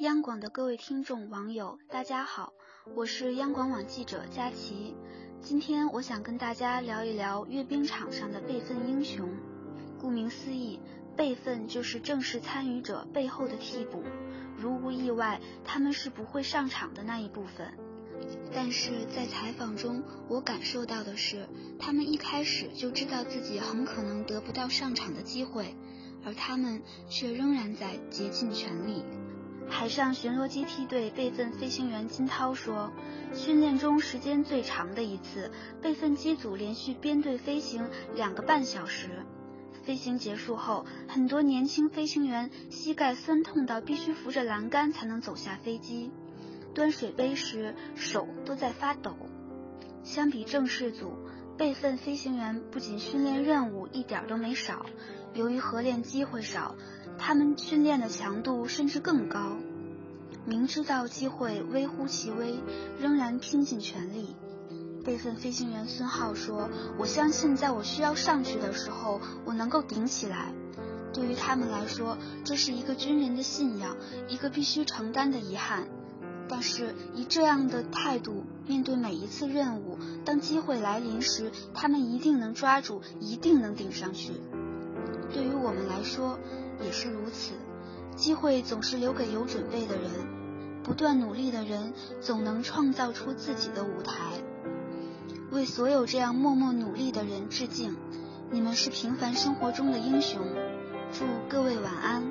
央广的各位听众、网友，大家好，我是央广网记者佳琪。今天我想跟大家聊一聊阅兵场上的备份英雄。顾名思义，备份就是正式参与者背后的替补，如无意外，他们是不会上场的那一部分。但是在采访中，我感受到的是，他们一开始就知道自己很可能得不到上场的机会，而他们却仍然在竭尽全力。海上巡逻机梯队备份飞行员金涛说：“训练中时间最长的一次，备份机组连续编队飞行两个半小时。飞行结束后，很多年轻飞行员膝盖酸痛到必须扶着栏杆才能走下飞机，端水杯时手都在发抖。相比正式组，备份飞行员不仅训练任务一点都没少，由于合练机会少。”他们训练的强度甚至更高，明知道机会微乎其微，仍然拼尽全力。备份飞行员孙浩说：“我相信，在我需要上去的时候，我能够顶起来。对于他们来说，这是一个军人的信仰，一个必须承担的遗憾。但是，以这样的态度面对每一次任务，当机会来临时，他们一定能抓住，一定能顶上去。对于我们来说。”也是如此，机会总是留给有准备的人，不断努力的人总能创造出自己的舞台。为所有这样默默努力的人致敬，你们是平凡生活中的英雄。祝各位晚安。